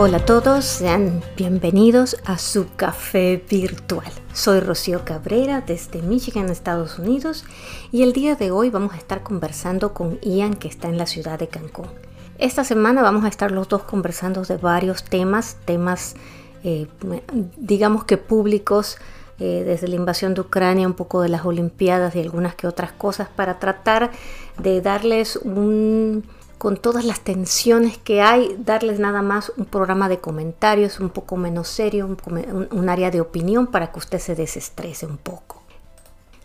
Hola, a todos, sean bienvenidos a su café virtual. Soy Rocío Cabrera desde Michigan, Estados Unidos, y el día de hoy vamos a estar conversando con Ian que está en la ciudad de Cancún. Esta semana vamos a estar los dos conversando de varios temas, temas eh, digamos que públicos, eh, desde la invasión de Ucrania, un poco de las Olimpiadas y algunas que otras cosas, para tratar de darles un con todas las tensiones que hay, darles nada más un programa de comentarios un poco menos serio, un, área de opinión para que usted se desestrese un poco.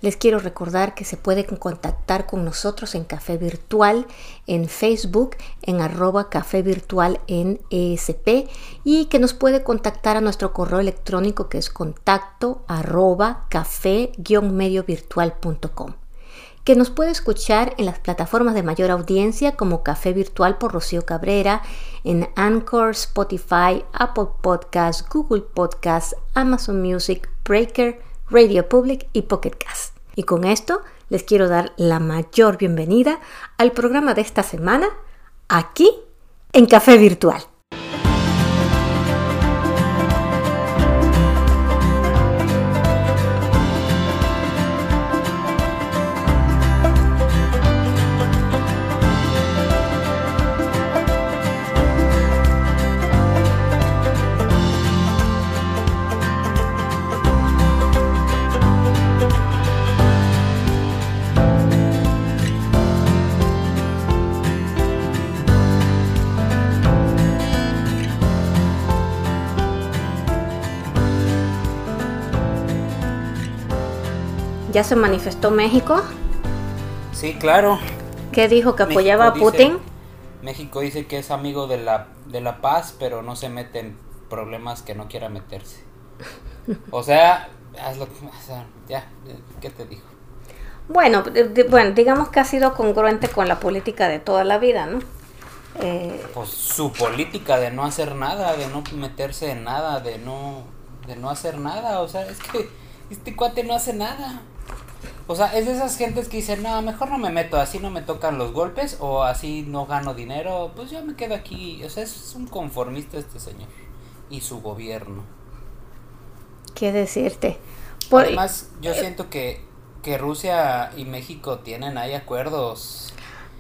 Les quiero recordar que se pueden contactar con nosotros en Café Virtual, en Facebook, en arroba Café Virtual en ESP y que nos puede contactar a nuestro correo electrónico que es contacto arroba café-mediovirtual.com que nos puede escuchar en las plataformas de mayor audiencia como Café Virtual por Rocío Cabrera, en Anchor, Spotify, Apple Podcasts, Google Podcasts, Amazon Music, Breaker, Radio Public y Pocket Cast. Y con esto les quiero dar la mayor bienvenida al programa de esta semana aquí en Café Virtual. ¿Ya se manifestó México? Sí, claro. ¿Qué dijo? ¿Que apoyaba a Putin? México dice que es amigo de la, de la paz, pero no se mete en problemas que no quiera meterse. O sea, hazlo, ya, ¿qué te dijo? Bueno, bueno, digamos que ha sido congruente con la política de toda la vida, ¿no? Eh, pues su política de no hacer nada, de no meterse en nada, de no, de no hacer nada, o sea, es que este cuate no hace nada. O sea, es de esas gentes que dicen, no, mejor no me meto, así no me tocan los golpes o así no gano dinero, pues yo me quedo aquí. O sea, es un conformista este señor y su gobierno. ¿Qué decirte? Además, yo eh, siento que, que Rusia y México tienen ahí acuerdos.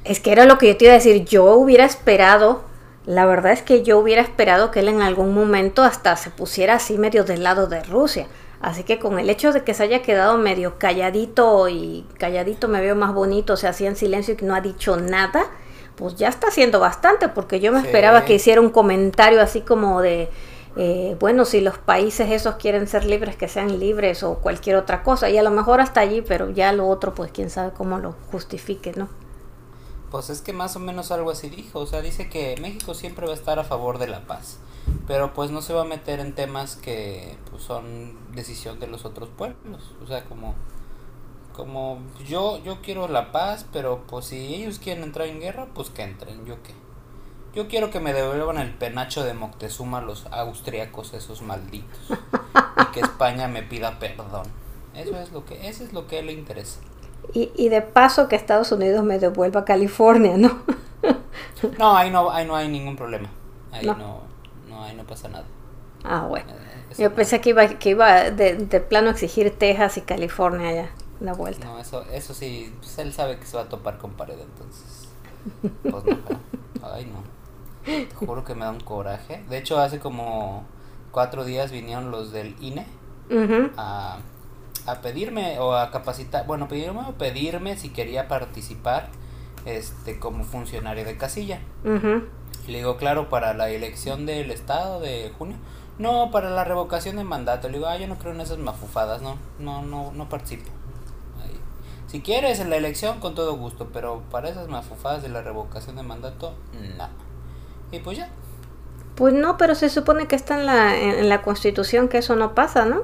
Es que era lo que yo te iba a decir, yo hubiera esperado, la verdad es que yo hubiera esperado que él en algún momento hasta se pusiera así medio del lado de Rusia Así que con el hecho de que se haya quedado medio calladito y calladito me veo más bonito, o sea, así en silencio y que no ha dicho nada, pues ya está haciendo bastante, porque yo me esperaba que hiciera un comentario así como de, eh, bueno, si los países esos quieren ser libres, que sean libres o cualquier otra cosa, y a lo mejor hasta allí, pero ya lo otro, pues quién sabe cómo lo justifique, ¿no? Pues es que más o menos algo así dijo, o sea, dice que México siempre va a estar a favor de la paz pero pues no se va a meter en temas que pues, son decisión de los otros pueblos. O sea como como yo yo quiero la paz pero pues si ellos quieren entrar en guerra pues que entren. Yo qué yo quiero que me devuelvan el penacho de Moctezuma los austriacos esos malditos. Y que España me pida perdón. Eso es lo que eso es lo que le interesa. Y, y de paso que Estados Unidos me devuelva a California no no ahí no ahí no hay ningún problema. Ahí no ahí no pasa nada. Ah, bueno. Eh, Yo pensé que iba, que iba de, de, plano a exigir Texas y California ya, la vuelta. No, eso, eso sí, pues él sabe que se va a topar con pared entonces. Pues no, ay no. Te juro que me da un coraje. De hecho, hace como cuatro días vinieron los del INE a, a pedirme o a capacitar, bueno, pedirme o pedirme si quería participar este como funcionario de casilla. Y le digo, claro, para la elección del Estado de junio. No, para la revocación de mandato. Le digo, ah, yo no creo en esas mafufadas, no, no, no, no participo. Si quieres en la elección, con todo gusto, pero para esas mafufadas de la revocación de mandato, no. Y pues ya. Pues no, pero se supone que está en la, en la constitución que eso no pasa, ¿no?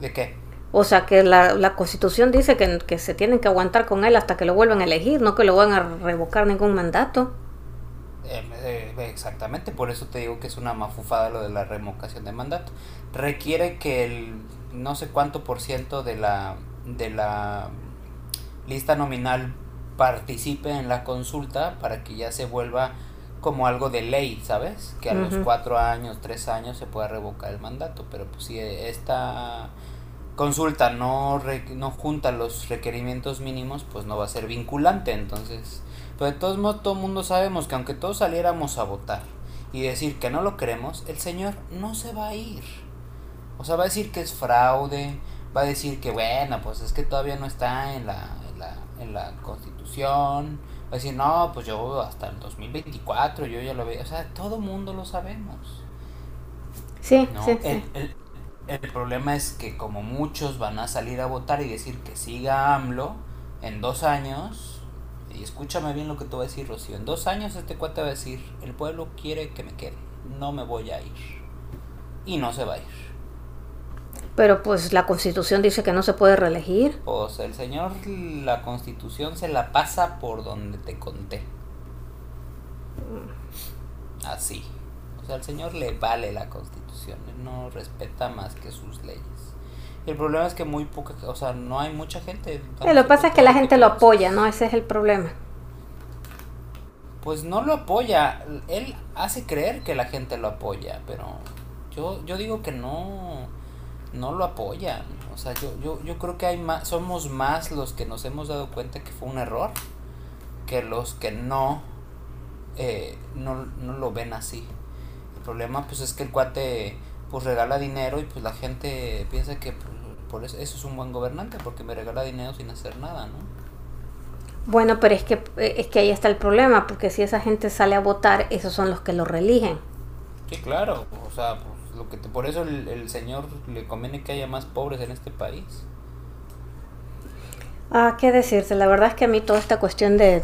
¿De qué? O sea, que la, la constitución dice que, que se tienen que aguantar con él hasta que lo vuelvan a elegir, no que lo van a revocar ningún mandato. Em, eh, exactamente, por eso te digo que es una mafufada lo de la revocación de mandato. Requiere que el no sé cuánto por ciento de la, de la lista nominal participe en la consulta para que ya se vuelva como algo de ley, ¿sabes? Que a los cuatro años, tres años se pueda revocar el mandato, pero pues si esta consulta no, no junta los requerimientos mínimos, pues no va a ser vinculante, entonces, pero de todos modos todo el mundo sabemos que aunque todos saliéramos a votar y decir que no lo queremos, el señor no se va a ir. O sea, va a decir que es fraude, va a decir que bueno, pues es que todavía no está en la, en la, en la constitución, va a decir, no, pues yo hasta el 2024, yo ya lo veo, o sea, todo mundo lo sabemos. Sí, sí, el, El, el, problema es que como muchos van a salir a votar y decir que siga AMLO en dos años, y escúchame bien lo que te voy a decir, Rocío, en dos años este cuate va a decir, el pueblo quiere que me quede, no me voy a ir. Y no se va a ir. Pero pues la constitución dice que no se puede reelegir. Pues el señor, la constitución se la pasa por donde te conté. Así. O sea, al señor le vale la constitución, no respeta más que sus leyes. El problema es que muy poca, o sea, no hay mucha gente. lo que pasa es que la gente lo apoya, ¿no? Ese es el problema. Pues no lo apoya, él hace creer que la gente lo apoya, pero yo, yo digo que no no lo apoyan. O sea, yo, yo, yo creo que hay más, somos más los que nos hemos dado cuenta que fue un error que los que no, eh, no, no lo ven así. El problema pues es que el cuate pues regala dinero y pues la gente piensa que pues, por eso, eso es un buen gobernante porque me regala dinero sin hacer nada, ¿no? Bueno, pero es que, es que ahí está el problema, porque si esa gente sale a votar, esos son los que lo religen. Sí, claro, o sea, pues, lo que por eso el, señor le conviene que haya más pobres en este país. Ah, qué decirte, la verdad es que a mí toda esta cuestión de,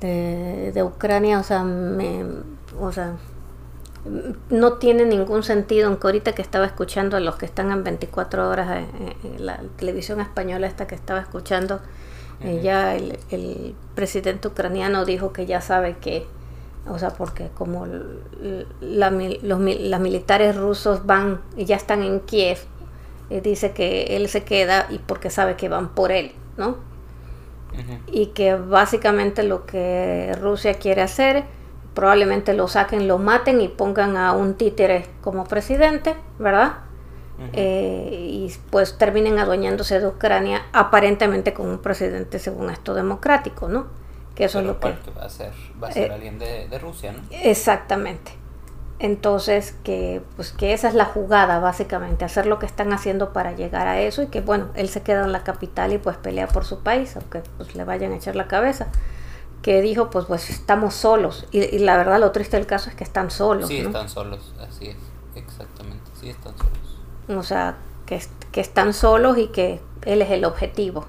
de, de, Ucrania, o sea, me, o sea, no tiene ningún sentido, aunque ahorita que estaba escuchando a los que están en 24 horas en, eh, eh, la televisión española esta que estaba escuchando, eh, ya el, el, presidente ucraniano dijo que ya sabe que o sea, porque como la, los, las militares rusos van y ya están en Kiev, eh, dice que él se queda y porque sabe que van por él, ¿no? Y que básicamente lo que Rusia quiere hacer, probablemente lo saquen, lo maten y pongan a un títere como presidente, ¿verdad? Eh, y pues terminen adueñándose de Ucrania aparentemente con un presidente según esto democrático, ¿no? que eso es lo que, va a ser, va a ser eh, alguien de, Rusia, ¿no? Exactamente. Entonces, que, pues, que esa es la jugada, básicamente, hacer lo que están haciendo para llegar a eso y que, bueno, él se queda en la capital y pues pelea por su país, aunque pues le vayan a echar la cabeza. Que dijo, pues, pues estamos solos. Y, la verdad, lo triste del caso es que están solos. Sí, están solos, así es, exactamente, sí están solos. O sea, que, que están solos y que él es el objetivo.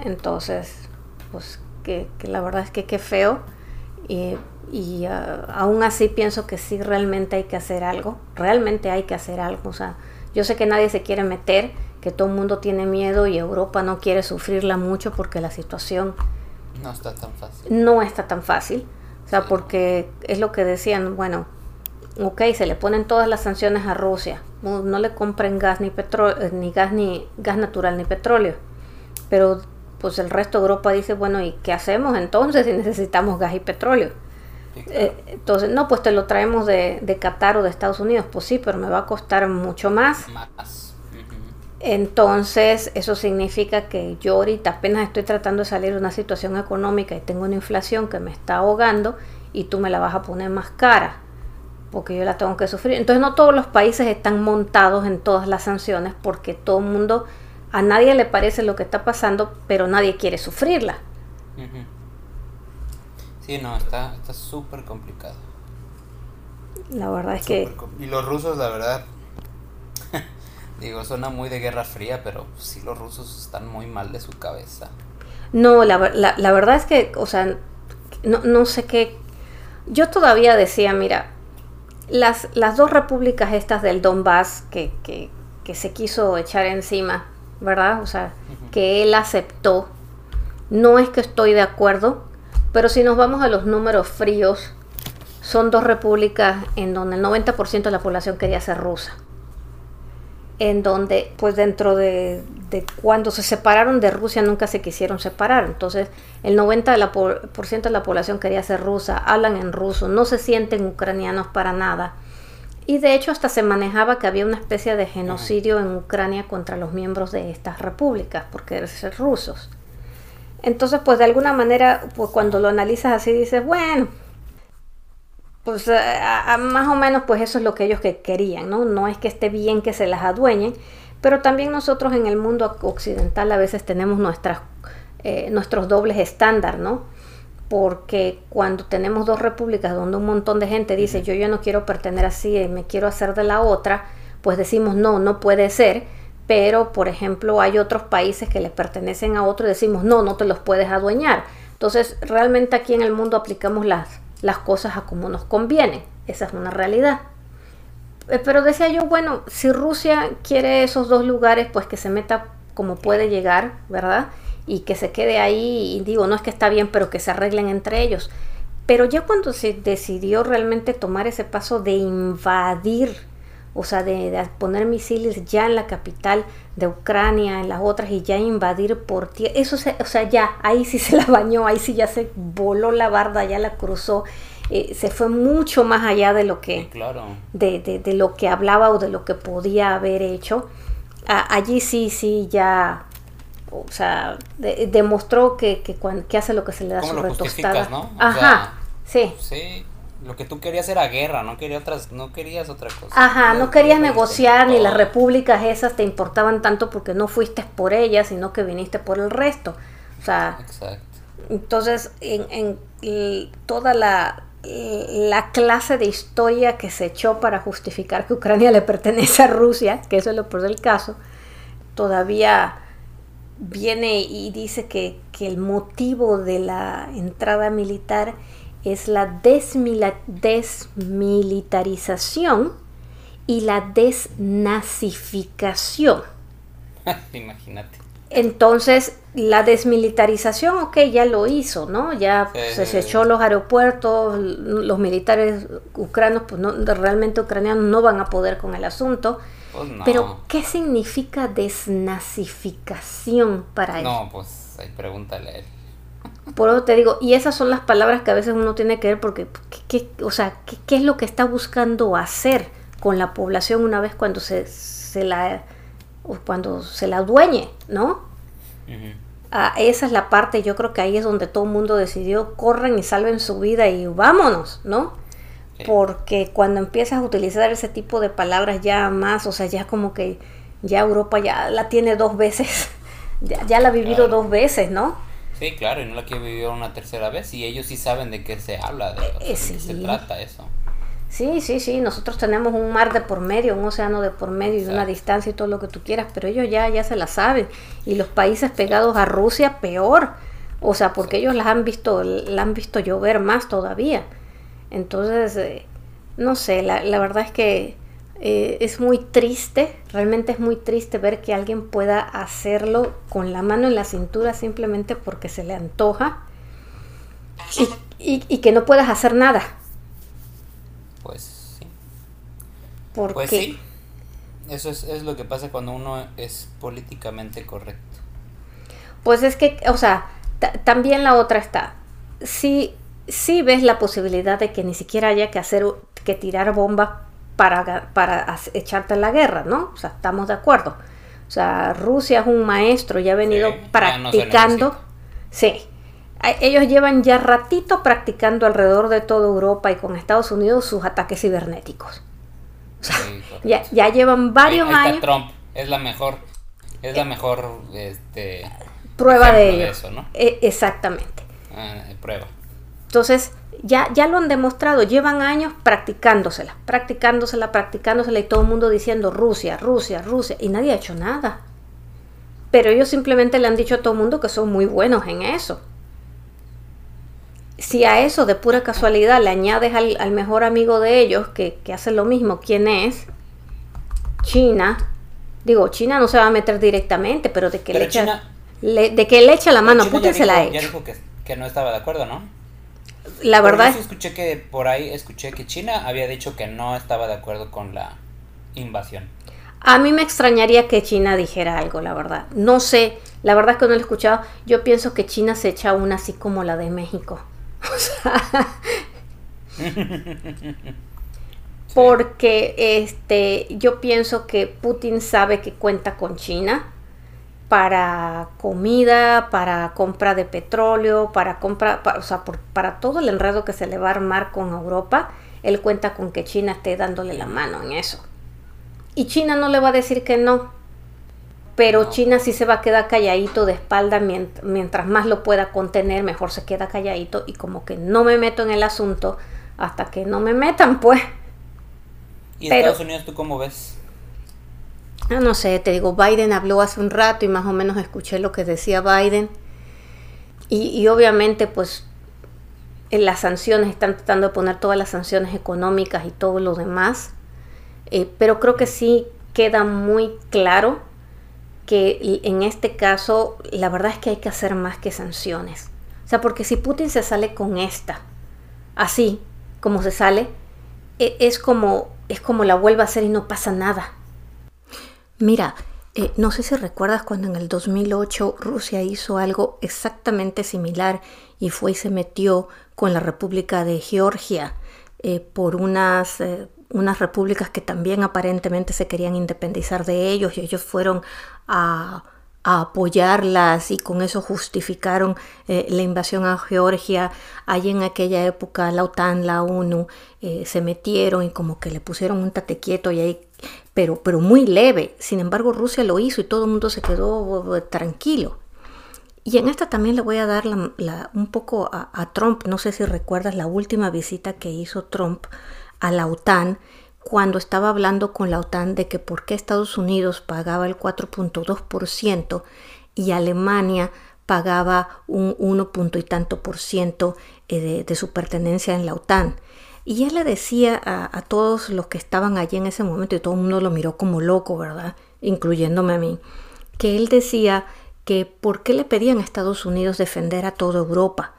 Entonces, pues que, la verdad es que qué feo. y ah, aún así pienso que sí realmente hay que hacer algo. Realmente hay que hacer algo. O sea, yo sé que nadie se quiere meter, que todo el mundo tiene miedo y Europa no quiere sufrirla mucho porque la situación no está tan fácil. No está tan fácil. O sea, porque es lo que decían, bueno, ok, se le ponen todas las sanciones a Rusia, no, no le compren gas ni petróleo, eh, ni gas ni gas natural ni petróleo, pero pues el resto de Europa dice, bueno, ¿y qué hacemos entonces si necesitamos gas y petróleo? Eh, entonces, no, pues te lo traemos de, de, Qatar o de Estados Unidos. Pues sí, pero me va a costar mucho más. Entonces, eso significa que yo ahorita apenas estoy tratando de salir de una situación económica y tengo una inflación que me está ahogando y tú me la vas a poner más cara porque yo la tengo que sufrir. Entonces, no todos los países están montados en todas las sanciones porque todo el mundo a nadie le parece lo que está pasando, pero nadie quiere sufrirla. Sí, no, está súper complicado. La verdad es que... Y los rusos, la verdad, digo, suena muy de Guerra Fría, pero sí los rusos están muy mal de su cabeza. No, la, la, verdad es que, o sea, no, no sé qué... Yo todavía decía, mira, las, las dos repúblicas estas del Donbass que, que, que se quiso echar encima, ¿verdad? O sea, que él aceptó. No es que estoy de acuerdo, pero si nos vamos a los números fríos, son dos repúblicas en donde el 90% de la población quería ser rusa. En donde, pues dentro de, de cuando se separaron de Rusia nunca se quisieron separar. Entonces, el 90% de la, por ciento de la población quería ser rusa, hablan en ruso, no se sienten ucranianos para nada. Y de hecho hasta se manejaba que había una especie de genocidio en Ucrania contra los miembros de estas repúblicas por querer ser rusos. Entonces, pues de alguna manera, pues cuando lo analizas así dices, bueno, pues más o menos pues eso es lo que ellos que querían, ¿no? No es que esté bien que se las adueñen, pero también nosotros en el mundo occidental a veces tenemos nuestras, eh, nuestros dobles estándar, ¿no? Porque cuando tenemos dos repúblicas donde un montón de gente dice yo ya no quiero pertenecer así, y me quiero hacer de la otra, pues decimos no, no puede ser, pero por ejemplo hay otros países que les pertenecen a otro y decimos no, no te los puedes adueñar. Entonces realmente aquí en el mundo aplicamos las, las cosas a como nos conviene, esa es una realidad. Eh, pero decía yo, bueno, si Rusia quiere esos dos lugares, pues que se meta como puede llegar, ¿verdad? Y que se quede ahí, y digo, no es que está bien, pero que se arreglen entre ellos. Pero ya cuando se decidió realmente tomar ese paso de invadir, o sea, de, poner misiles ya en la capital de Ucrania, en las otras, y ya invadir por tierra, eso, se, o sea, ya, ahí sí se la bañó, ahí sí ya se voló la barda, ya la cruzó eh, se fue mucho más allá de lo que de, de, lo que hablaba o de lo que podía haber hecho. Allí sí sí ya o sea demostró que, que, que, hace lo que se le da su retostada. ¿no? ajá sí. sí lo que tú querías era guerra, no querías otras, no querías otra cosa. Ajá, no, querías negociar ni las repúblicas esas te importaban tanto porque no fuiste por ellas, sino que viniste por el resto. O sea, Exacto. entonces en, en toda la la clase de historia que se echó para justificar que Ucrania le pertenece a Rusia, que eso es lo peor del caso, todavía viene y dice que, el motivo de la entrada militar es la desmilitarización y la desnazificación. Imagínate. Entonces, la desmilitarización, ok, ya lo hizo, ¿no? Ya se echó los aeropuertos, los militares ucranianos, pues no, realmente ucranianos no van a poder con el asunto. Pues Pero, ¿qué significa desnazificación para él? No, pues ahí pregúntale a él. Por eso te digo, y esas son las palabras que a veces uno tiene que ver porque, ¿qué, o sea, ¿qué, es lo que está buscando hacer con la población una vez cuando se, se la cuando se la dueñe, ¿no? Ah, esa es la parte, yo creo que ahí es donde todo el mundo decidió, corren y salven su vida y vámonos, ¿no? Porque cuando empiezas a utilizar ese tipo de palabras ya más, o sea, ya como que ya Europa ya la tiene dos veces, ya, la ha vivido dos veces, ¿no? Sí, claro, y no la quiere vivir una tercera vez, y ellos sí saben de qué se habla, de, eh, qué se trata eso. Sí, sí, sí, nosotros tenemos un mar de por medio, un océano de por medio y una distancia y todo lo que tú quieras, pero ellos ya, ya se la saben. Y los países pegados a Rusia, peor. O sea, porque ellos las han visto, la han visto llover más todavía. Entonces, eh, no sé, la, la, verdad es que eh, es muy triste, realmente es muy triste ver que alguien pueda hacerlo con la mano en la cintura simplemente porque se le antoja y, y que no puedas hacer nada pues sí. ¿Por pues sí. Eso es, lo que pasa cuando uno es políticamente correcto. Pues es que, o sea, también la otra está. Si, si ves la posibilidad de que ni siquiera haya que hacer, que tirar bombas para, para echarte la guerra, ¿no? O sea, estamos de acuerdo. O sea, Rusia es un maestro, ya ha venido practicando. sí, ellos llevan ya ratito practicando alrededor de toda Europa y con Estados Unidos sus ataques cibernéticos. ya, ya, llevan varios años. Trump es la mejor, es la eh, mejor este, prueba de eso, ¿no? E, exactamente. Ah, prueba. Entonces, ya, ya lo han demostrado, llevan años practicándosela, practicándosela, practicándosela y todo el mundo diciendo Rusia, Rusia, Rusia, y nadie ha hecho nada. Pero ellos simplemente le han dicho a todo el mundo que son muy buenos en eso si a eso de pura casualidad le añades al, mejor amigo de ellos que, hace lo mismo, ¿quién es? China. Digo, China no se va a meter directamente, pero de que, le, echa, de que le echa la mano a Putin se la ha Ya dijo que, no estaba de acuerdo, ¿no? La verdad es... escuché que por ahí escuché que China había dicho que no estaba de acuerdo con la invasión. A mí me extrañaría que China dijera algo, la verdad. No sé, la verdad es que no lo he escuchado. Yo pienso que China se echa una así como la de México. O sea, porque este, yo pienso que Putin sabe que cuenta con China para comida, para compra de petróleo, para compra, o sea, para todo el enredo que se le va a armar con Europa, él cuenta con que China esté dándole la mano en eso. Y China no le va a decir que no. Pero China sí se va a quedar calladito de espalda mientras, más lo pueda contener, mejor se queda calladito y como que no me meto en el asunto hasta que no me metan, pues. ¿Y Estados Unidos tú cómo ves? No sé, te digo, Biden habló hace un rato y más o menos escuché lo que decía Biden. Y, obviamente, pues, las sanciones, están tratando de poner todas las sanciones económicas y todo lo demás. Eh, pero creo que sí queda muy claro que en este caso la verdad es que hay que hacer más que sanciones. O sea, porque si Putin se sale con esta, así como se sale, e, es como, es como la vuelve a hacer y no pasa nada. Mira, eh, no sé si recuerdas cuando en el 2008 Rusia hizo algo exactamente similar y fue y se metió con la República de Georgia eh, por unas unas repúblicas que también aparentemente se querían independizar de ellos y ellos fueron a, apoyarlas y con eso justificaron eh, la invasión a Georgia. Allí en aquella época la OTAN, la ONU eh, se metieron y como que le pusieron un tate quieto y ahí, pero, pero muy leve. Sin embargo, Rusia lo hizo y todo el mundo se quedó tranquilo. Y en esta también le voy a dar un poco a Trump. No sé si recuerdas la última visita que hizo Trump a la OTAN cuando estaba hablando con la OTAN de que por qué Estados Unidos pagaba el 4.2% y Alemania pagaba un 1 y tanto por ciento eh, de, su pertenencia en la OTAN. Y él le decía a, todos los que estaban allí en ese momento, y todo el mundo lo miró como loco, ¿verdad? Incluyéndome a mí, que él decía que por qué le pedían a Estados Unidos defender a toda Europa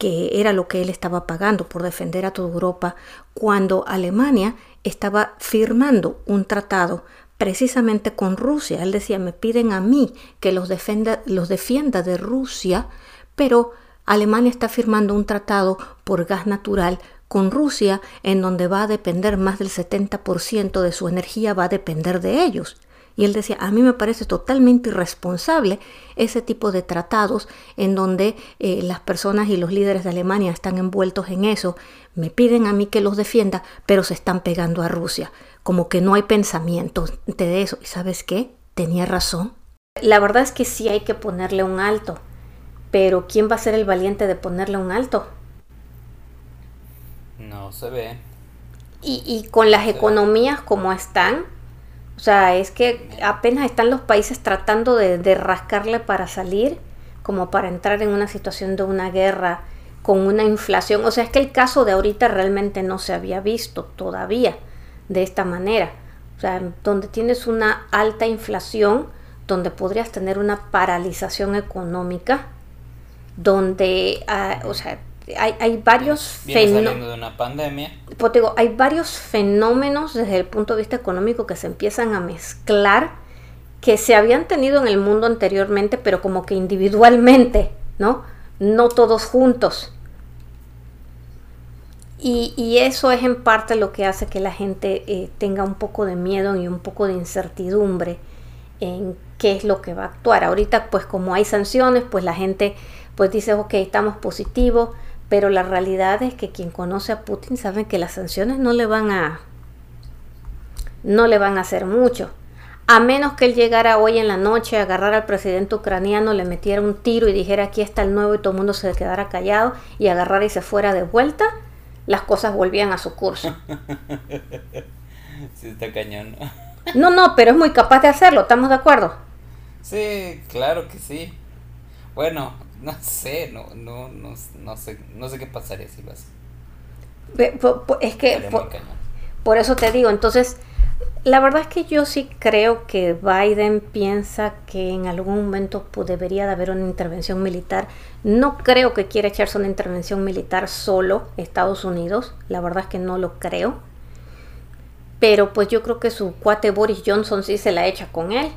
que era lo que él estaba pagando por defender a toda Europa, cuando Alemania estaba firmando un tratado precisamente con Rusia. Él decía, me piden a mí que los, los defienda de Rusia, pero Alemania está firmando un tratado por gas natural con Rusia en donde va a depender más del 70% de su energía, va a depender de ellos. Y él decía, a mí me parece totalmente irresponsable ese tipo de tratados en donde eh, las personas y los líderes de Alemania están envueltos en eso, me piden a mí que los defienda, pero se están pegando a Rusia, como que no hay pensamiento de eso. ¿Y sabes qué? Tenía razón. La verdad es que sí hay que ponerle un alto, pero ¿quién va a ser el valiente de ponerle un alto? No se ve. Y, y con las economías como están, o sea, es que apenas están los países tratando de, rascarle para salir, como para entrar en una situación de una guerra con una inflación. O sea, es que el caso de ahorita realmente no se había visto todavía de esta manera. O sea, donde tienes una alta inflación, donde podrías tener una paralización económica, donde, ah, o sea, hay, varios fenómenos. de una pandemia. Pues digo, hay varios fenómenos desde el punto de vista económico que se empiezan a mezclar que se habían tenido en el mundo anteriormente, pero como que individualmente, ¿no? No todos juntos. Y, eso es en parte lo que hace que la gente eh, tenga un poco de miedo y un poco de incertidumbre en qué es lo que va a actuar. Ahorita, pues como hay sanciones, pues la gente pues dice, ok, estamos positivos, pero la realidad es que quien conoce a Putin sabe que las sanciones no le van a no le van a hacer mucho. A menos que él llegara hoy en la noche, agarrara al presidente ucraniano, le metiera un tiro y dijera aquí está el nuevo y todo el mundo se quedara callado y agarrara y se fuera de vuelta, las cosas volvían a su curso. sí, está cañón. no, no, pero es muy capaz de hacerlo, ¿estamos de acuerdo? Sí, claro que sí. Bueno, no sé, no, no, no, no sé, no sé qué pasaría si lo hace. Es que por, eso te digo, entonces, la verdad es que yo sí creo que Biden piensa que en algún momento pues, debería de haber una intervención militar. No creo que quiera echarse una intervención militar solo Estados Unidos, la verdad es que no lo creo. pero pues yo creo que su cuate Boris Johnson sí se la echa con él.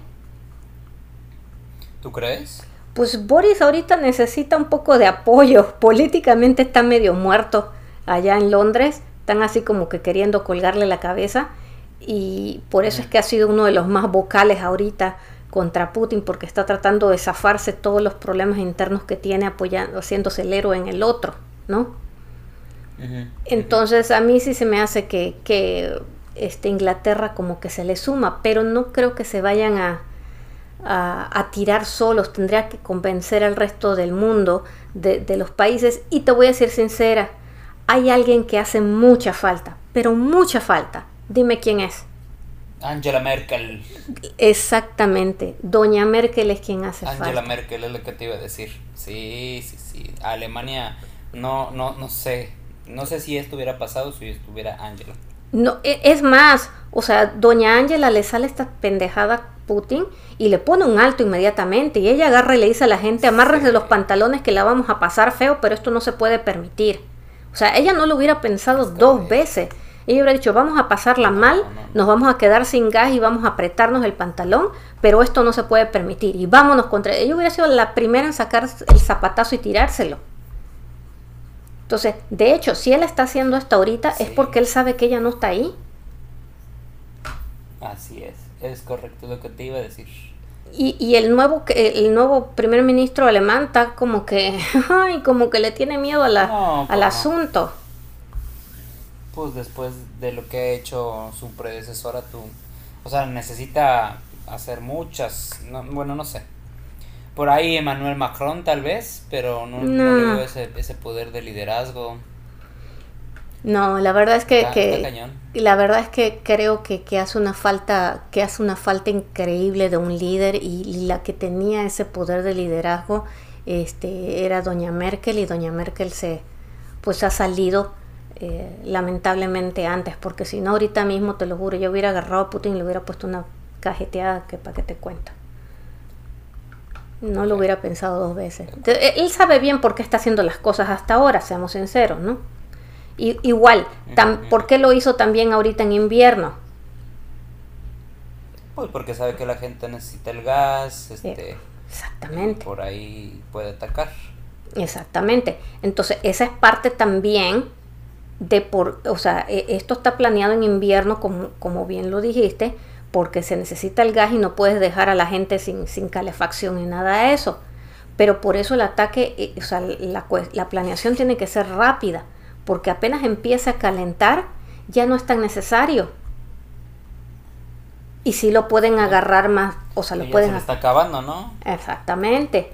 ¿Tú crees? Pues Boris ahorita necesita un poco de apoyo. Políticamente está medio muerto allá en Londres. Están así como que queriendo colgarle la cabeza. Y por eso es que ha sido uno de los más vocales ahorita contra Putin, porque está tratando de zafarse todos los problemas internos que tiene apoyando, haciéndose el héroe en el otro, ¿no? Entonces a mí sí se me hace que, que este, Inglaterra como que se le suma, pero no creo que se vayan a, a, tirar solos, tendría que convencer al resto del mundo, de, de, los países, y te voy a ser sincera, hay alguien que hace mucha falta, pero mucha falta. Dime quién es. Angela Merkel. Exactamente, Doña Merkel es quien hace falta. Angela Merkel es lo que te iba a decir. Sí, sí, sí. Alemania, no, no, no sé. No sé si esto hubiera pasado si estuviera Angela. No, e, es más, o sea, Doña Angela le sale esta pendejada Putin y le pone un alto inmediatamente y ella agarra y le dice a la gente, amárrese los pantalones que la vamos a pasar feo, pero esto no se puede permitir. O sea, ella no lo hubiera pensado dos veces. Ella hubiera dicho, vamos a pasarla mal, nos vamos a quedar sin gas y vamos a apretarnos el pantalón, pero esto no se puede permitir. Y vámonos contra... Ella hubiera sido la primera en sacar el zapatazo y tirárselo. Entonces, de hecho, si él está haciendo esto ahorita es porque él sabe que ella no está ahí. Así es, es correcto lo que te iba a decir. Y, y el nuevo el nuevo primer ministro alemán está como que ay, como que le tiene miedo a la, al pues asunto pues después de lo que ha hecho su predecesora, tú, o sea, necesita hacer muchas, bueno, no sé. Por ahí Emmanuel Macron tal vez, pero no, no. le veo ese, ese poder de liderazgo. No, la verdad es que, que la verdad es que creo que, que, hace una falta, que hace una falta increíble de un líder y, la que tenía ese poder de liderazgo, este, era Doña Merkel y Doña Merkel se, pues ha salido eh, lamentablemente antes, porque si no ahorita mismo, te lo juro, yo hubiera agarrado a Putin y le hubiera puesto una cajeteada que para que te cuento. No lo hubiera pensado dos veces. Eh, él sabe bien por qué está haciendo las cosas hasta ahora, seamos sinceros, ¿no? Y, igual, ¿por qué lo hizo también ahorita en invierno? Pues porque sabe que la gente necesita el gas, este, exactamente. por ahí puede atacar. Exactamente. Entonces, esa es parte también de por, o sea, e, esto está planeado en invierno, como, como bien lo dijiste, porque se necesita el gas y no puedes dejar a la gente sin, sin calefacción y nada de eso. Pero por eso el ataque, eh, o sea, la, la planeación tiene que ser rápida, porque apenas empieza a calentar, ya no es tan necesario. Y si lo pueden agarrar más, o sea, lo pueden... Se está acabando, ¿no? Exactamente.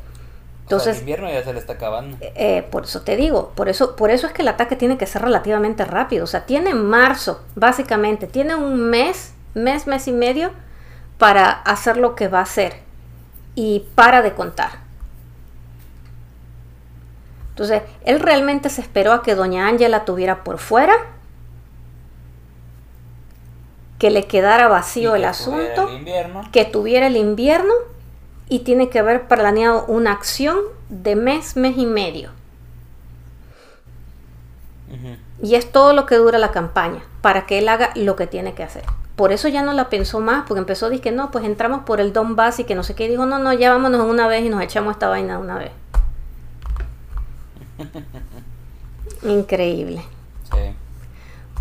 Entonces, el invierno ya se le está acabando. Eh, por eso te digo, por eso, por eso es que el ataque tiene que ser relativamente rápido. O sea, tiene marzo, básicamente, tiene un mes, mes, mes y medio para hacer lo que va a hacer. Y para de contar. Entonces, él realmente se esperó a que doña Ángela tuviera por fuera, que le quedara vacío el asunto, que tuviera el invierno y tiene que haber planeado una acción de mes, mes y medio. Y es todo lo que dura la campaña, para que él haga lo que tiene que hacer. Por eso ya no la pensó más, porque empezó a decir que no, pues entramos por el Donbass y que no sé qué. dijo, no, no, ya vámonos una vez y nos echamos esta vaina una vez. Increíble. Sí.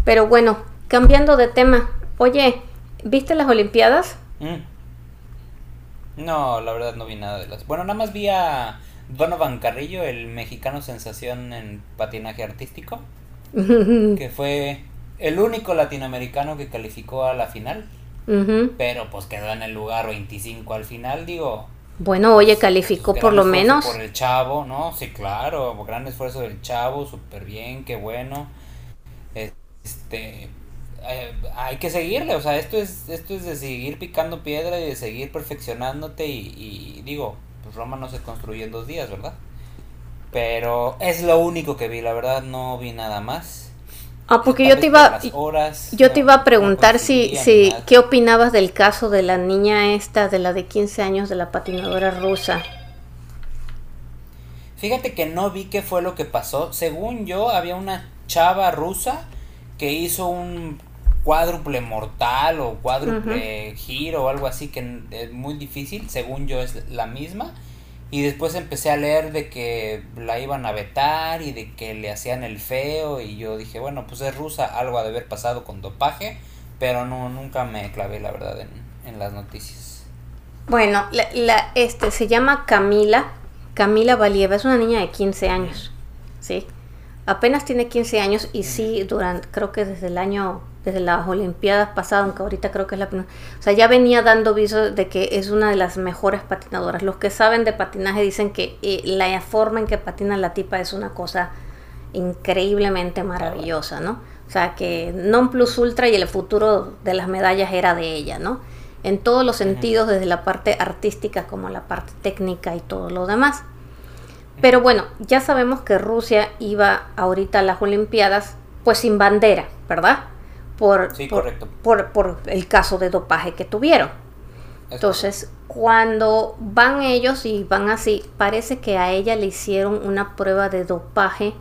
Pero bueno, cambiando de tema. Oye, ¿viste las Olimpiadas? Mm. No, la verdad no vi nada de las. Bueno, nada más vi a Donovan Carrillo, el mexicano sensación en patinaje artístico, que fue el único latinoamericano que calificó a la final. Pero pues quedó en el lugar 25 al final, digo. Bueno, oye, calificó por lo menos. Por el chavo, ¿no? Sí, claro, gran esfuerzo del chavo, súper bien, qué bueno. Este, eh, hay que seguirle, o sea, esto es, esto es de seguir picando piedra y de seguir perfeccionándote y, digo, pues Roma no se construye en dos días, ¿verdad? Pero es lo único que vi, la verdad no vi nada más. Ah, porque yo te iba, yo te iba a preguntar si, si, qué opinabas del caso de la niña esta, de la de 15 años, de la patinadora rusa. Fíjate que no vi qué fue lo que pasó. Según yo, había una chava rusa que hizo un cuádruple mortal o cuádruple giro o algo así que es muy difícil, según yo es la misma. Y después empecé a leer de que la iban a vetar y de que le hacían el feo y yo dije, bueno, pues es rusa, algo ha de haber pasado con dopaje, pero no, nunca me clavé la verdad en, en las noticias. Bueno, la, este se llama Camila, Camila Valieva, es una niña de 15 años, ¿sí? Apenas tiene 15 años y sí, durante, creo que desde el año desde las Olimpiadas pasadas, aunque ahorita creo que es la primera. O sea, ya venía dando viso de que es una de las mejores patinadoras. Los que saben de patinaje dicen que eh, la forma en que patina la tipa es una cosa increíblemente maravillosa, ¿no? O sea, que non plus ultra y el futuro de las medallas era de ella, ¿no? En todos los sentidos, desde la parte artística como la parte técnica y todo lo demás. Pero bueno, ya sabemos que Rusia iba ahorita a las Olimpiadas pues sin bandera, ¿verdad? Por, por, el caso de dopaje que tuvieron. Entonces, cuando van ellos y van así, parece que a ella le hicieron una prueba de dopaje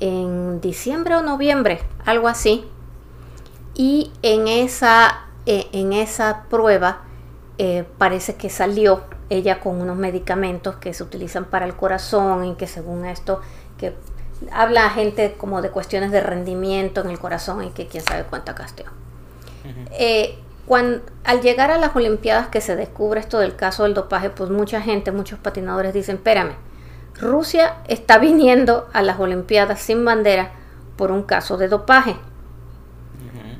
en diciembre o noviembre, algo así. Y en esa, eh, en esa prueba eh, parece que salió ella con unos medicamentos que se utilizan para el corazón y que según esto, que habla gente como de cuestiones de rendimiento en el corazón y que quién sabe cuánta casteo. Eh, cuando, al llegar a las Olimpiadas que se descubre esto del caso del dopaje, pues mucha gente, muchos patinadores dicen, espérame, Rusia está viniendo a las Olimpiadas sin bandera por un caso de dopaje.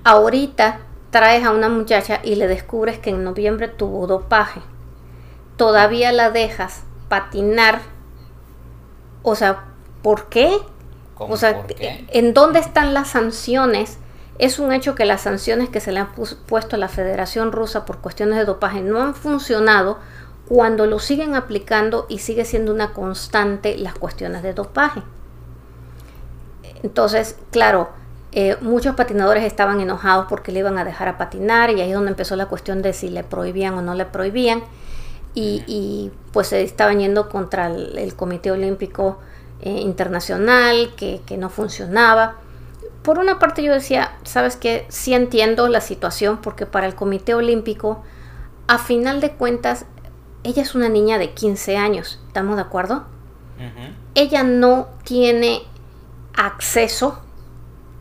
Ahorita traes a una muchacha y le descubres que en noviembre tuvo dopaje. Todavía la dejas patinar. O sea, ¿por qué? O sea, ¿en dónde están las sanciones? Es un hecho que las sanciones que se le han puesto a la Federación Rusa por cuestiones de dopaje no han funcionado cuando lo siguen aplicando y sigue siendo una constante las cuestiones de dopaje. Entonces, claro, eh, muchos patinadores estaban enojados porque le iban a dejar a patinar y ahí es donde empezó la cuestión de si le prohibían o no le prohibían. Y, pues se estaban yendo contra el Comité Olímpico eh, internacional que, no funcionaba. Por una parte yo decía, sabes que sí entiendo la situación porque para el Comité Olímpico, a final de cuentas, ella es una niña de 15 años, ¿estamos de acuerdo? Ella no tiene acceso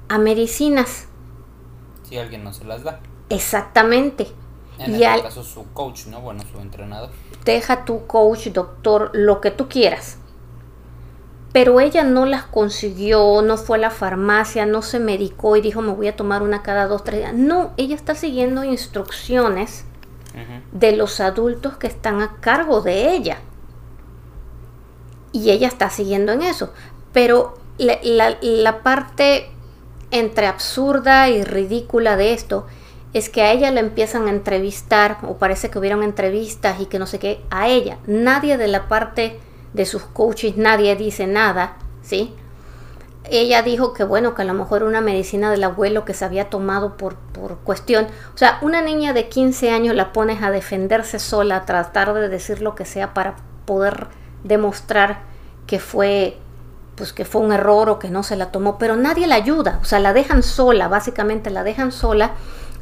a medicinas. Si alguien no se las da. Exactamente. En y este caso su coach, ¿no? Bueno, su entrenador. Deja tu coach, doctor, lo que tú quieras pero ella no las consiguió, no fue a la farmacia, no se medicó y dijo me voy a tomar una cada dos, tres días. No, ella está siguiendo instrucciones de los adultos que están a cargo de ella. Y ella está siguiendo en eso. Pero la, la parte entre absurda y ridícula de esto es que a ella la empiezan a entrevistar, o parece que hubieron entrevistas y que no sé qué, a ella. Nadie de la parte de sus coaches nadie dice nada, ¿sí? Ella dijo que bueno, que a lo mejor una medicina del abuelo que se había tomado por, por cuestión, o sea, una niña de 15 años la pones a defenderse sola, a tratar de decir lo que sea para poder demostrar que fue pues que fue un error o que no se la tomó, pero nadie la ayuda, o sea, la dejan sola, básicamente la dejan sola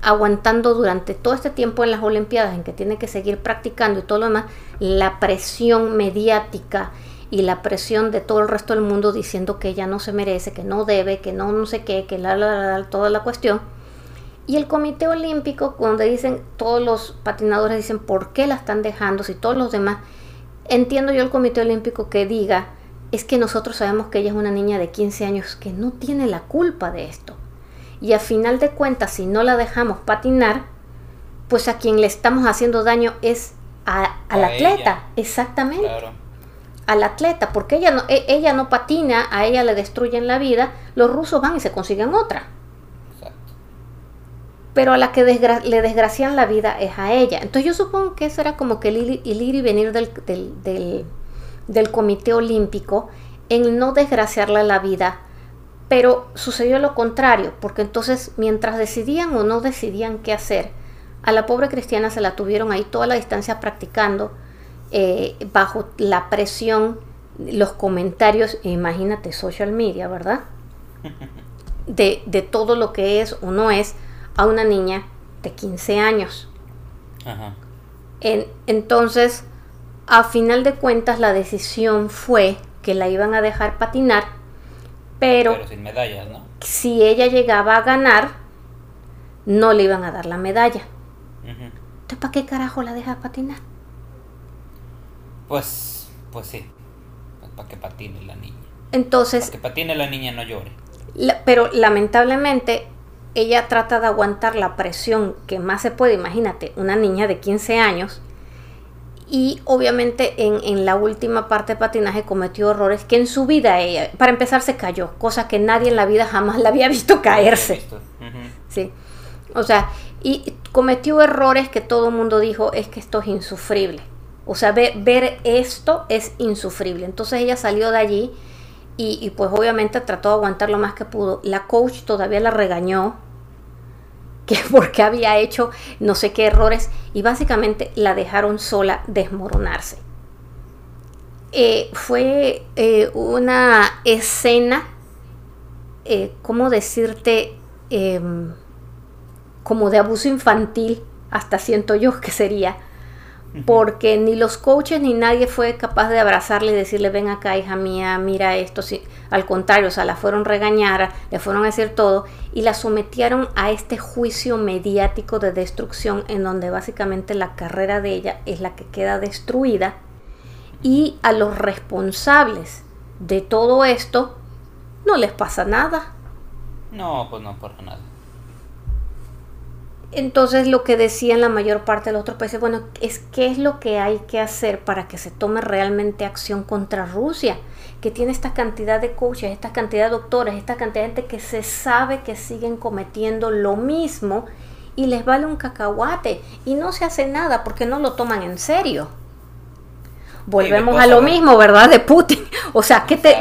aguantando durante todo este tiempo en las Olimpiadas en que tiene que seguir practicando y todo lo demás, la presión mediática y la presión de todo el resto del mundo diciendo que ella no se merece, que no debe, que no no sé qué, que la, la, la, toda la cuestión. Y el Comité Olímpico, cuando dicen, todos los patinadores dicen, ¿por qué la están dejando? Si todos los demás, entiendo yo el Comité Olímpico que diga, es que nosotros sabemos que ella es una niña de 15 años que no tiene la culpa de esto. Y a final de cuentas, si no la dejamos patinar, pues a quien le estamos haciendo daño es al atleta, exactamente. Al atleta, porque ella no, e, ella no patina, a ella le destruyen la vida, los rusos van y se consiguen otra. Pero a la que le desgracian la vida es a ella. Entonces yo supongo que eso era como que el ir, y venir del, del, del Comité Olímpico en no desgraciarle la vida pero sucedió lo contrario, porque entonces mientras decidían o no decidían qué hacer, a la pobre cristiana se la tuvieron ahí toda la distancia practicando eh, bajo la presión, los comentarios, imagínate social media, ¿verdad? De, de todo lo que es o no es, a una niña de 15 años. entonces, a final de cuentas, la decisión fue que la iban a dejar patinar, pero, sin medallas, ¿no? si ella llegaba a ganar, no le iban a dar la medalla. Entonces, ¿para qué carajo la deja patinar? Pues, pues sí, para que patine la niña. Entonces... Para que patine la niña no llore. pero lamentablemente ella trata de aguantar la presión que más se puede, imagínate, una niña de 15 años. Y obviamente en, en, la última parte de patinaje cometió errores que en su vida ella, para empezar, se cayó, cosa que nadie en la vida jamás la había visto caerse. Sí. O sea, y cometió errores que todo el mundo dijo, es que esto es insufrible. O sea, ver, ver esto es insufrible. Entonces ella salió de allí y, pues obviamente trató de aguantar lo más que pudo. La coach todavía la regañó que porque había hecho no sé qué errores y básicamente la dejaron sola desmoronarse. Eh, fue eh, una escena, eh, ¿cómo decirte? Em, como de abuso infantil, hasta siento yo que sería, porque ni los coaches ni nadie fue capaz de abrazarle y decirle, ven acá, hija mía, mira esto. Sí, al contrario, o sea, la fueron regañar, le fueron a decir todo y la sometieron a este juicio mediático de destrucción en donde básicamente la carrera de ella es la que queda destruida y a los responsables de todo esto no les pasa nada. No, pues no por nada. Entonces lo que decían la mayor parte de los otros países, bueno, es qué es lo que hay que hacer para que se tome realmente acción contra Rusia, que tiene esta cantidad de coaches, esta cantidad de doctores, esta cantidad de gente que se sabe que siguen cometiendo lo mismo y les vale un cacahuate y no se hace nada porque no lo toman en serio. Volvemos a lo mismo, ¿verdad? De Putin. O sea, ¿qué te,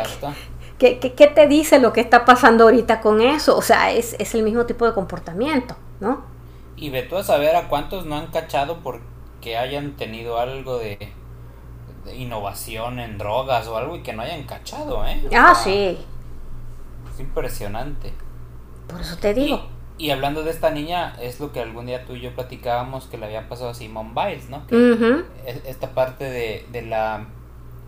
¿qué, qué, te dice lo que está pasando ahorita con eso? O sea, es, es el mismo tipo de comportamiento, ¿no? Y ve tú a saber a cuántos no han cachado porque hayan tenido algo de, innovación en drogas o algo y que no hayan cachado, ¿eh? Ah, sí. Es impresionante. Por eso te digo. Y, hablando de esta niña, es lo que algún día tú y yo platicábamos que le había pasado a Simone Biles, ¿no? Que Esta parte de, de la...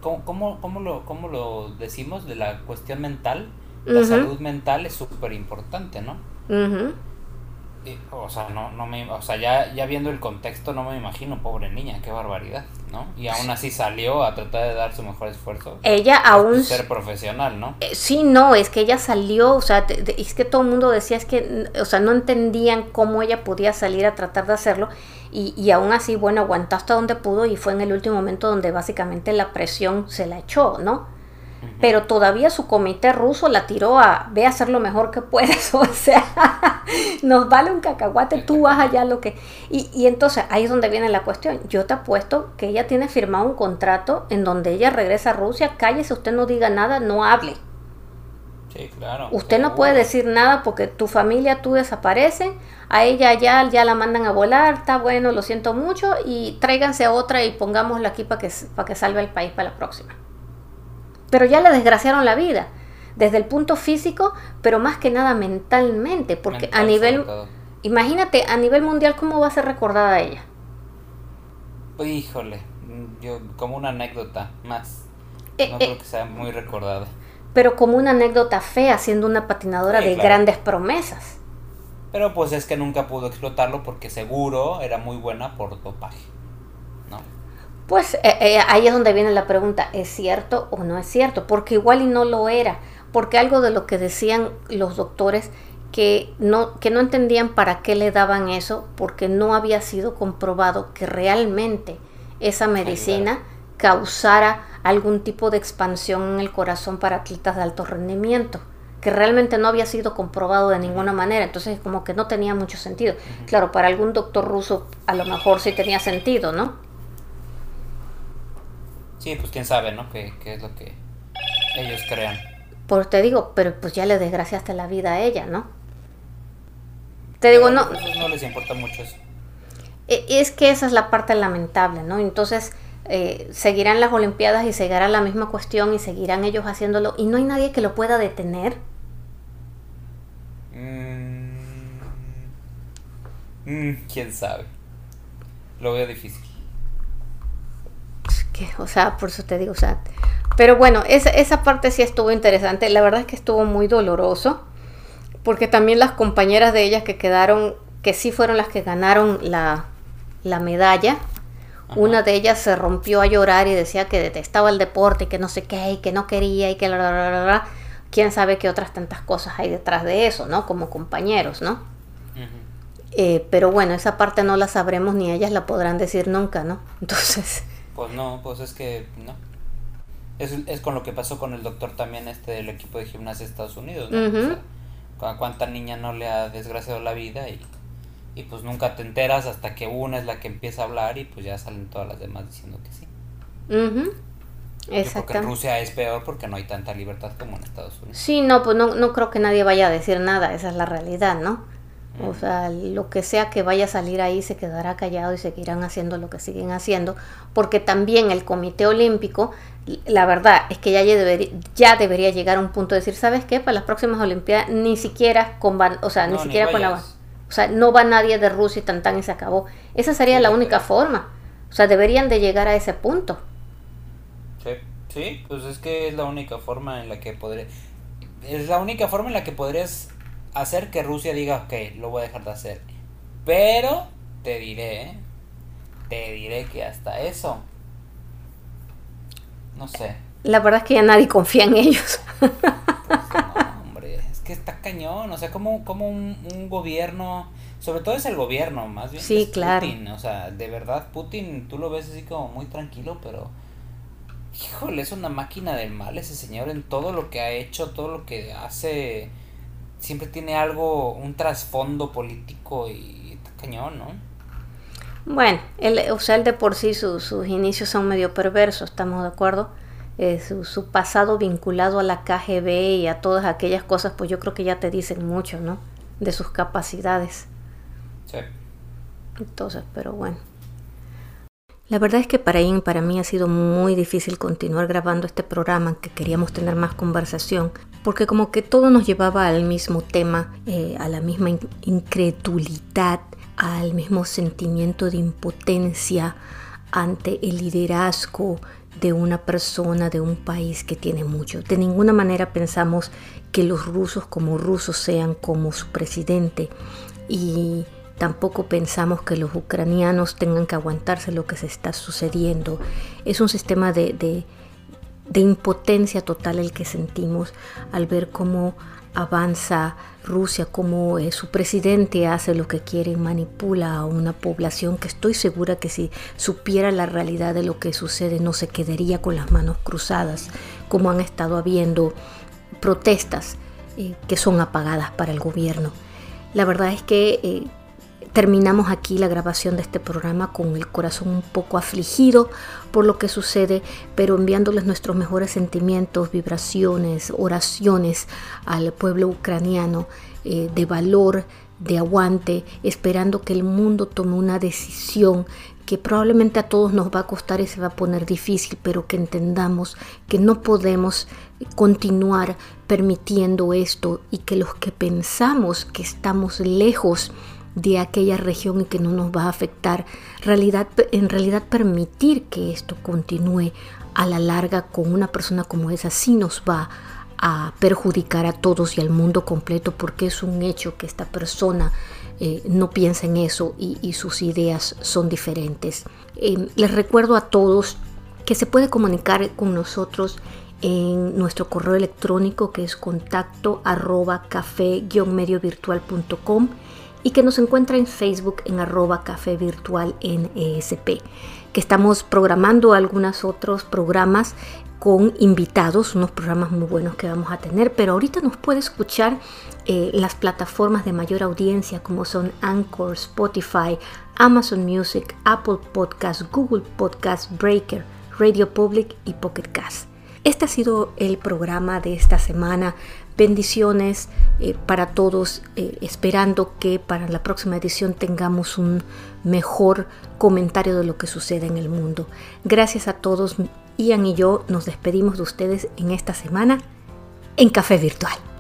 ¿cómo, cómo, lo, ¿Cómo lo decimos? De la cuestión mental. La salud mental es súper importante, ¿no? O sea, no, no me, o sea ya, ya viendo el contexto no me imagino, pobre niña, qué barbaridad, ¿no? Y aún así salió a tratar de dar su mejor esfuerzo. Ella aún... Ser profesional, ¿no? Eh, sí, no, es que ella salió, o sea, es que todo el mundo decía, es que, o sea, no entendían cómo ella podía salir a tratar de hacerlo y, y aún así, bueno, aguantó hasta donde pudo y fue en el último momento donde básicamente la presión se la echó, ¿no? Pero todavía su comité ruso la tiró a ve a hacer lo mejor que puedes, o sea, nos vale un cacahuate, tú vas allá lo que... Y, y entonces ahí es donde viene la cuestión, yo te apuesto que ella tiene firmado un contrato en donde ella regresa a Rusia, cállese, usted no diga nada, no hable. Sí, claro. Usted no puede decir nada porque tu familia, tú desaparece, a ella ya, ya la mandan a volar, está bueno, lo siento mucho, y tráiganse a otra y pongámosla aquí para que, para que salve el país para la próxima pero ya le desgraciaron la vida, desde el punto físico, pero más que nada mentalmente, porque a nivel, imagínate, a nivel mundial, ¿cómo va a ser recordada ella? Híjole, yo como una anécdota más. Eh, no creo eh. que sea muy recordada. Pero como una anécdota fea, siendo una patinadora de grandes promesas. Pero pues es que nunca pudo explotarlo porque seguro era muy buena por dopaje. Pues eh, eh, ahí es donde viene la pregunta, ¿es cierto o no es cierto? Porque igual y no lo era, porque algo de lo que decían los doctores que no, que no entendían para qué le daban eso, porque no había sido comprobado que realmente esa medicina causara algún tipo de expansión en el corazón para atletas de alto rendimiento que realmente no había sido comprobado de ninguna manera, entonces como que no tenía mucho sentido. Claro, para algún doctor ruso a lo mejor sí tenía sentido, ¿no? Sí, pues quién sabe, ¿no? ¿Qué, es lo que ellos crean? Pues te digo, pero pues ya le desgraciaste la vida a ella, ¿no? Te digo, no... Pues, no les importa mucho eso. E, es que esa es la parte lamentable, ¿no? Entonces eh, seguirán las Olimpiadas y seguirá la misma cuestión y seguirán ellos haciéndolo y no hay nadie que lo pueda detener. Mm, Mm, quién sabe. Lo veo difícil. Que, o sea, por eso te digo, o sea. Pero bueno, esa, esa parte sí estuvo interesante. La verdad es que estuvo muy doloroso. Porque también las compañeras de ellas que quedaron, que sí fueron las que ganaron la, la medalla, una de ellas se rompió a llorar y decía que detestaba el deporte y que no sé qué, y que no quería y que la, la, la, la, Quién sabe qué otras tantas cosas hay detrás de eso, ¿no? Como compañeros, ¿no? Eh, pero bueno, esa parte no la sabremos ni ellas la podrán decir nunca, ¿no? Entonces... Pues no, pues es que no. Es, es con lo que pasó con el doctor también este del equipo de gimnasia de Estados Unidos, ¿no? Ujú. O sea, a cuánta niña no le ha desgraciado la vida y, y pues nunca te enteras hasta que una es la que empieza a hablar y pues ya salen todas las demás diciendo que sí. ujú, Yo creo que en Exactamente. Rusia es peor porque no hay tanta libertad como en Estados Unidos. Sí, no, pues no, no creo que nadie vaya a decir nada, esa es la realidad, ¿no? O sea, lo que sea que vaya a salir ahí se quedará callado y seguirán haciendo lo que siguen haciendo, porque también el Comité Olímpico, la verdad es que ya, ya debería, ya debería llegar a un punto de decir, ¿sabes qué? Para las próximas Olimpiadas ni siquiera con, ban- o sea, ni No, ni siquiera con la, o sea, no va nadie de Rusia y tan tan y se acabó. Esa sería Sí, la única forma. O sea, deberían de llegar a ese punto. Sí, sí, pues es que es la única forma en la que podré... Es la única forma en la que podrías hacer que Rusia diga, ok, lo voy a dejar de hacer. Pero te diré, te diré que hasta eso, no sé. La verdad es que ya nadie confía en ellos. Pues no, hombre, es que está cañón, o sea, como, como un, un gobierno, sobre todo es el gobierno, más bien. Sí, es claro. Putin, o sea, de verdad, Putin, tú lo ves así como muy tranquilo, pero, híjole, es una máquina del mal ese señor en todo lo que ha hecho, todo lo que hace, siempre tiene algo, un trasfondo político y cañón, ¿no? Bueno, él, o sea, él de por sí su- sus inicios son medio perversos, ¿estamos de acuerdo? Eh, su, su pasado vinculado a la KGB y a todas aquellas cosas, pues yo creo que ya te dicen mucho, ¿no? De sus capacidades. Sí. Entonces, pero bueno. La verdad es que para Ian para mí ha sido muy difícil continuar grabando este programa, que queríamos tener más conversación, porque como que todo nos llevaba al mismo tema, eh, a la misma in- incredulidad, al mismo sentimiento de impotencia ante el liderazgo de una persona, de un país que tiene mucho. De ninguna manera pensamos que los rusos como rusos sean como su presidente y tampoco pensamos que los ucranianos tengan que aguantarse lo que se está sucediendo. Es un sistema de, de impotencia total el que sentimos al ver cómo avanza Rusia, cómo eh, su presidente hace lo que quiere y manipula a una población que estoy segura que si supiera la realidad de lo que sucede no se quedaría con las manos cruzadas, como han estado habiendo protestas eh, que son apagadas para el gobierno. La verdad es que eh, terminamos aquí la grabación de este programa con el corazón un poco afligido por lo que sucede, pero enviándoles nuestros mejores sentimientos, vibraciones, oraciones al pueblo ucraniano eh, de valor, de aguante, esperando que el mundo tome una decisión que probablemente a todos nos va a costar y se va a poner difícil, pero que entendamos que no podemos continuar permitiendo esto y que los que pensamos que estamos lejos de aquella región y que no nos va a afectar, en realidad permitir que esto continúe a la larga con una persona como esa sí nos va a perjudicar a todos y al mundo completo porque es un hecho que esta persona eh, no piensa en eso y, sus ideas son diferentes. Eh, les recuerdo a todos que se puede comunicar con nosotros en nuestro correo electrónico que es contacto arroba café-mediovirtual.com y que nos encuentra en Facebook en arroba café virtual en ESP, que estamos programando algunos otros programas con invitados, unos programas muy buenos que vamos a tener, pero ahorita nos puede escuchar eh, las plataformas de mayor audiencia como son Anchor, Spotify, Amazon Music, Apple Podcast, Google Podcast, Breaker, Radio Public y Pocket Cast. Este ha sido el programa de esta semana. Bendiciones eh, para todos, eh, esperando que para la próxima edición tengamos un mejor comentario de lo que sucede en el mundo. Gracias a todos. Ian y yo nos despedimos de ustedes en esta semana en Café Virtual.